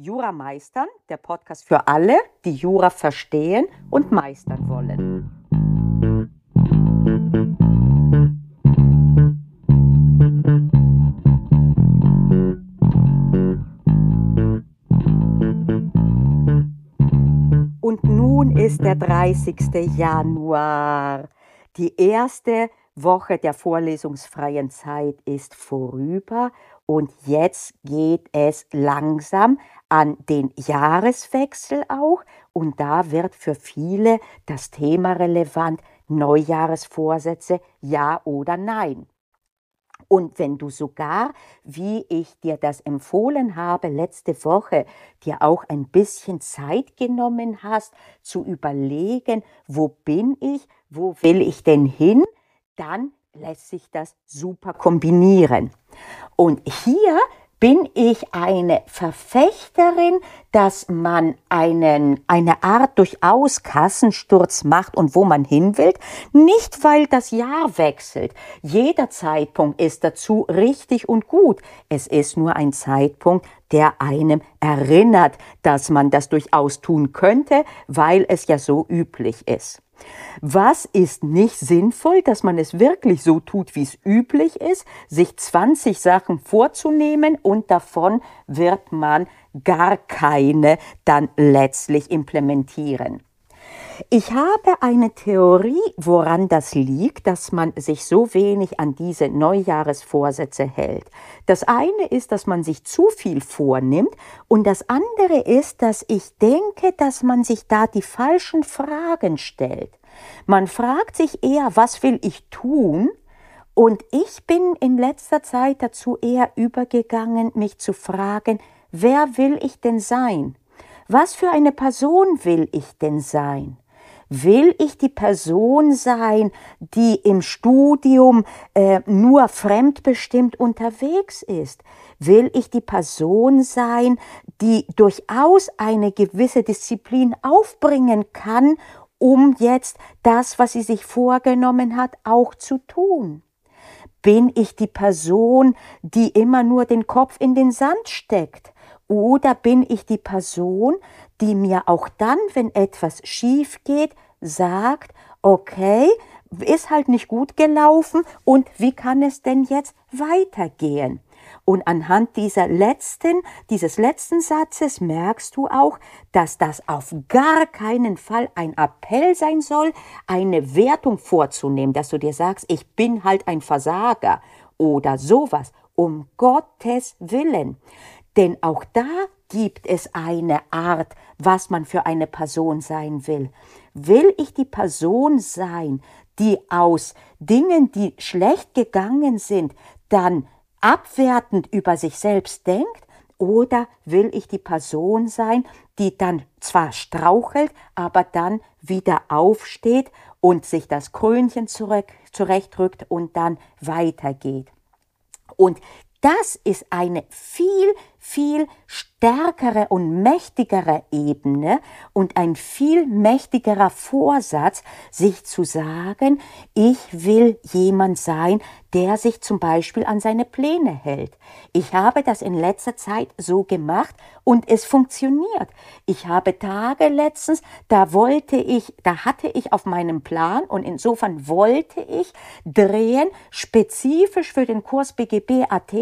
Jura meistern, der Podcast für alle, die Jura verstehen und meistern wollen. Und nun ist der 30. Januar. Die erste Woche der vorlesungsfreien Zeit ist vorüber und jetzt geht es langsam an den Jahreswechsel auch und da wird für viele das Thema relevant, Neujahresvorsätze, ja oder nein. Und wenn du sogar, wie ich dir das empfohlen habe letzte Woche, dir auch ein bisschen Zeit genommen hast, zu überlegen, wo bin ich, wo will ich denn hin, dann lässt sich das super kombinieren. Und hier bin ich eine Verfechterin, dass man einen, eine Art durchaus Kassensturz macht und wo man hin will, nicht weil das Jahr wechselt. Jeder Zeitpunkt ist dazu richtig und gut. Es ist nur ein Zeitpunkt, der einem erinnert, dass man das durchaus tun könnte, weil es ja so üblich ist. Was ist nicht sinnvoll, dass man es wirklich so tut, wie es üblich ist, sich 20 Sachen vorzunehmen und davon wird man gar keine dann letztlich implementieren. Ich habe eine Theorie, woran das liegt, dass man sich so wenig an diese Neujahresvorsätze hält. Das eine ist, dass man sich zu viel vornimmt und das andere ist, dass ich denke, dass man sich da die falschen Fragen stellt. Man fragt sich eher, was will ich tun? Und ich bin in letzter Zeit dazu eher übergegangen, mich zu fragen, wer will ich denn sein? Was für eine Person will ich denn sein? Will ich die Person sein, die im Studium äh, nur fremdbestimmt unterwegs ist? Will ich die Person sein, die durchaus eine gewisse Disziplin aufbringen kann um jetzt das, was sie sich vorgenommen hat, auch zu tun? Bin ich die Person, die immer nur den Kopf in den Sand steckt? Oder bin ich die Person, die mir auch dann, wenn etwas schief geht, sagt, okay, ist halt nicht gut gelaufen und wie kann es denn jetzt weitergehen? Und anhand dieser letzten, dieses letzten Satzes merkst du auch, dass das auf gar keinen Fall ein Appell sein soll, eine Wertung vorzunehmen, dass du dir sagst, ich bin halt ein Versager oder sowas. Um Gottes Willen. Denn auch da gibt es eine Art, was man für eine Person sein will. Will ich die Person sein, die aus Dingen, die schlecht gegangen sind, dann abwertend über sich selbst denkt, oder will ich die Person sein, die dann zwar strauchelt, aber dann wieder aufsteht und sich das Krönchen zurechtrückt und dann weitergeht. Und das ist eine viel, viel stärkere und mächtigere Ebene und ein viel mächtigerer Vorsatz, sich zu sagen, ich will jemand sein, der sich zum Beispiel an seine Pläne hält. Ich habe das in letzter Zeit so gemacht und es funktioniert. Ich habe Tage letztens, da wollte ich, da hatte ich auf meinem Plan und insofern wollte ich drehen, spezifisch für den Kurs BGB AT,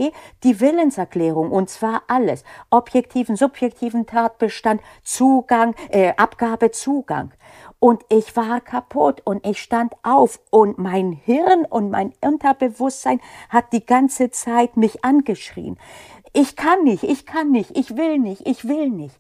die Willenserklärung und zwar alles. Objektiven, subjektiven Tatbestand, Zugang, äh, Abgabe, Zugang. Und ich war kaputt und ich stand auf und mein Hirn und mein Unterbewusstsein hat die ganze Zeit mich angeschrien. Ich kann nicht, ich kann nicht, ich will nicht, ich will nicht.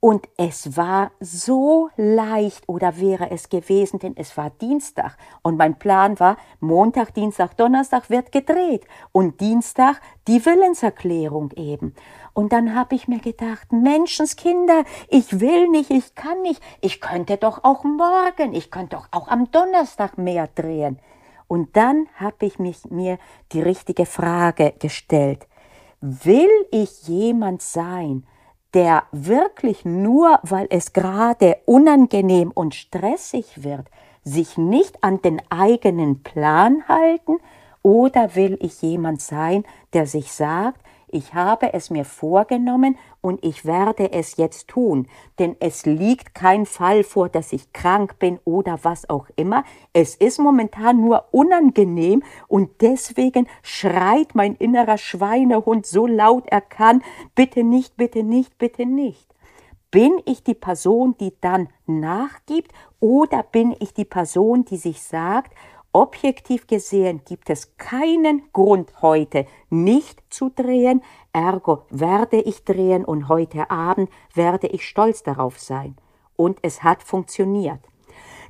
Und es war so leicht oder wäre es gewesen, denn es war Dienstag und mein Plan war, Montag, Dienstag, Donnerstag wird gedreht und Dienstag die Willenserklärung eben. Und dann habe ich mir gedacht, Menschenskinder, ich will nicht, ich kann nicht, ich könnte doch auch morgen, ich könnte doch auch am Donnerstag mehr drehen. Und dann habe ich mich, mir die richtige Frage gestellt. Will ich jemand sein, der wirklich nur, weil es gerade unangenehm und stressig wird, sich nicht an den eigenen Plan halten? Oder will ich jemand sein, der sich sagt, ich habe es mir vorgenommen und ich werde es jetzt tun, denn es liegt kein Fall vor, dass ich krank bin oder was auch immer. Es ist momentan nur unangenehm und deswegen schreit mein innerer Schweinehund so laut er kann, bitte nicht, bitte nicht, bitte nicht. Bin ich die Person, die dann nachgibt oder bin ich die Person, die sich sagt, objektiv gesehen gibt es keinen Grund heute nicht zu drehen, ergo werde ich drehen und heute Abend werde ich stolz darauf sein. Und es hat funktioniert.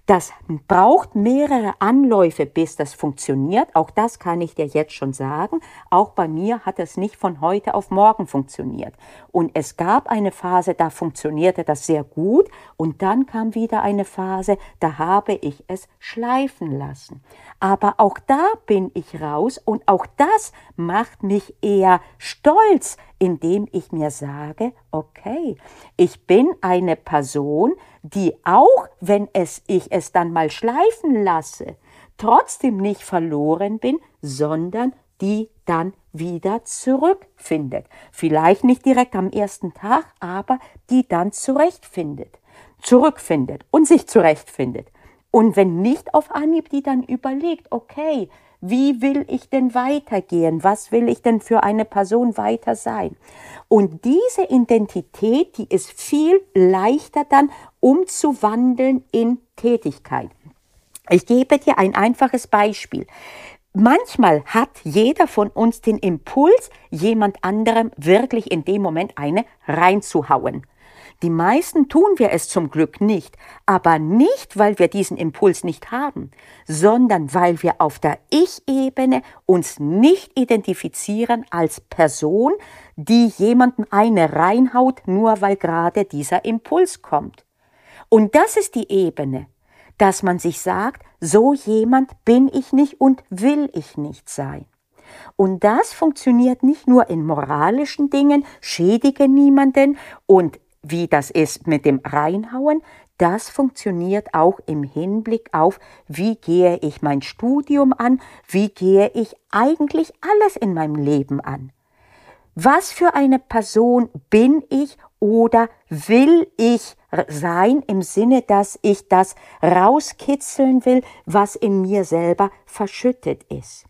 Das braucht mehrere Anläufe, bis das funktioniert. Auch das kann ich dir jetzt schon sagen. Auch bei mir hat es nicht von heute auf morgen funktioniert. Und es gab eine Phase, da funktionierte das sehr gut. Und dann kam wieder eine Phase, da habe ich es schleifen lassen. Aber auch da bin ich raus und auch das macht mich eher stolz, indem ich mir sage, okay, ich bin eine Person, die auch, wenn es ich es dann mal schleifen lasse, trotzdem nicht verloren bin, sondern die dann wieder zurückfindet. Vielleicht nicht direkt am ersten Tag, aber die dann zurechtfindet, zurückfindet und sich zurechtfindet. Und wenn nicht auf Anhieb, die dann überlegt, okay, wie will ich denn weitergehen? Was will ich denn für eine Person weiter sein? Und diese Identität, die ist viel leichter dann umzuwandeln in Tätigkeit. Ich gebe dir ein einfaches Beispiel. Manchmal hat jeder von uns den Impuls, jemand anderem wirklich in dem Moment eine reinzuhauen. Die meisten tun wir es zum Glück nicht, aber nicht, weil wir diesen Impuls nicht haben, sondern weil wir auf der Ich-Ebene uns nicht identifizieren als Person, die jemanden eine reinhaut, nur weil gerade dieser Impuls kommt. Und das ist die Ebene, dass man sich sagt, so jemand bin ich nicht und will ich nicht sein. Und das funktioniert nicht nur in moralischen Dingen, schädige niemanden und wie das ist mit dem Reinhauen, das funktioniert auch im Hinblick auf, wie gehe ich mein Studium an, wie gehe ich eigentlich alles in meinem Leben an. Was für eine Person bin ich oder will ich sein im Sinne, dass ich das rauskitzeln will, was in mir selber verschüttet ist.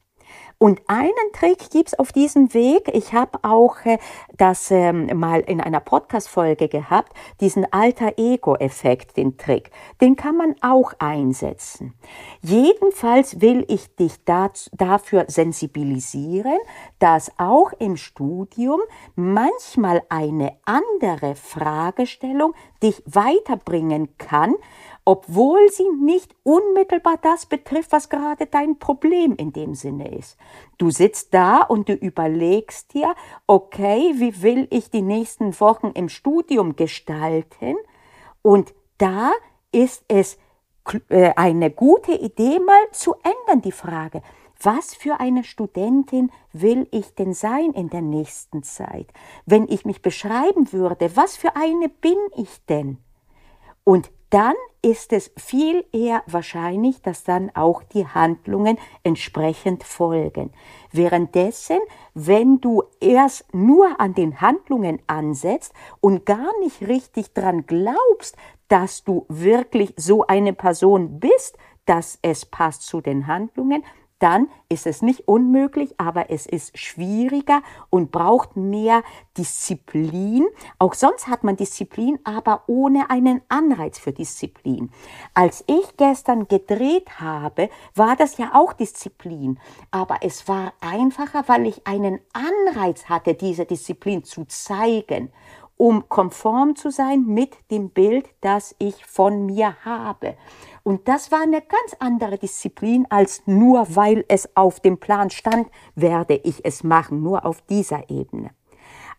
Und einen Trick gibt es auf diesem Weg. Ich habe auch äh, das ähm, mal in einer Podcast-Folge gehabt, diesen Alter-Ego-Effekt, den Trick. Den kann man auch einsetzen. Jedenfalls will ich dich dazu, dafür sensibilisieren, dass auch im Studium manchmal eine andere Fragestellung dich weiterbringen kann, obwohl sie nicht unmittelbar das betrifft, was gerade dein Problem in dem Sinne ist. Du sitzt da und du überlegst dir, okay, wie will ich die nächsten Wochen im Studium gestalten? Und da ist es äh, eine gute Idee, mal zu ändern, die Frage. Was für eine Studentin will ich denn sein in der nächsten Zeit? Wenn ich mich beschreiben würde, was für eine bin ich denn? Und dann ist es viel eher wahrscheinlich, dass dann auch die Handlungen entsprechend folgen. Währenddessen, wenn du erst nur an den Handlungen ansetzt und gar nicht richtig dran glaubst, dass du wirklich so eine Person bist, dass es passt zu den Handlungen, dann ist es nicht unmöglich, aber es ist schwieriger und braucht mehr Disziplin. Auch sonst hat man Disziplin, aber ohne einen Anreiz für Disziplin. Als ich gestern gedreht habe, war das ja auch Disziplin, aber es war einfacher, weil ich einen Anreiz hatte, diese Disziplin zu zeigen um konform zu sein mit dem Bild, das ich von mir habe. Und das war eine ganz andere Disziplin als nur weil es auf dem Plan stand, werde ich es machen, nur auf dieser Ebene.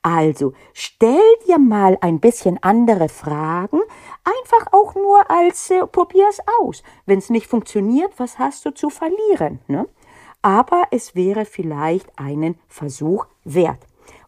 Also stell dir mal ein bisschen andere Fragen, einfach auch nur als äh, probier es aus. Wenn es nicht funktioniert, was hast du zu verlieren? Ne? Aber es wäre vielleicht einen Versuch wert.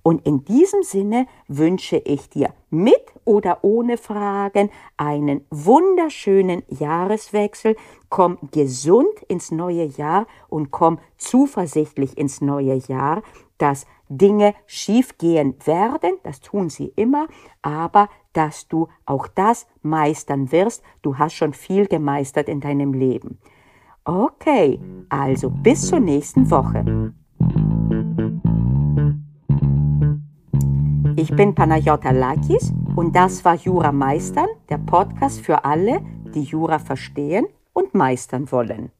Und in diesem Sinne wünsche ich dir mit oder ohne Fragen einen wunderschönen Jahreswechsel. Komm gesund ins neue Jahr und komm zuversichtlich ins neue Jahr, dass Dinge schiefgehen werden, das tun sie immer, aber dass du auch das meistern wirst. Du hast schon viel gemeistert in deinem Leben. Okay, also bis zur nächsten Woche. Ich bin Panayota Lakis und das war Jura Meistern, der Podcast für alle, die Jura verstehen und meistern wollen.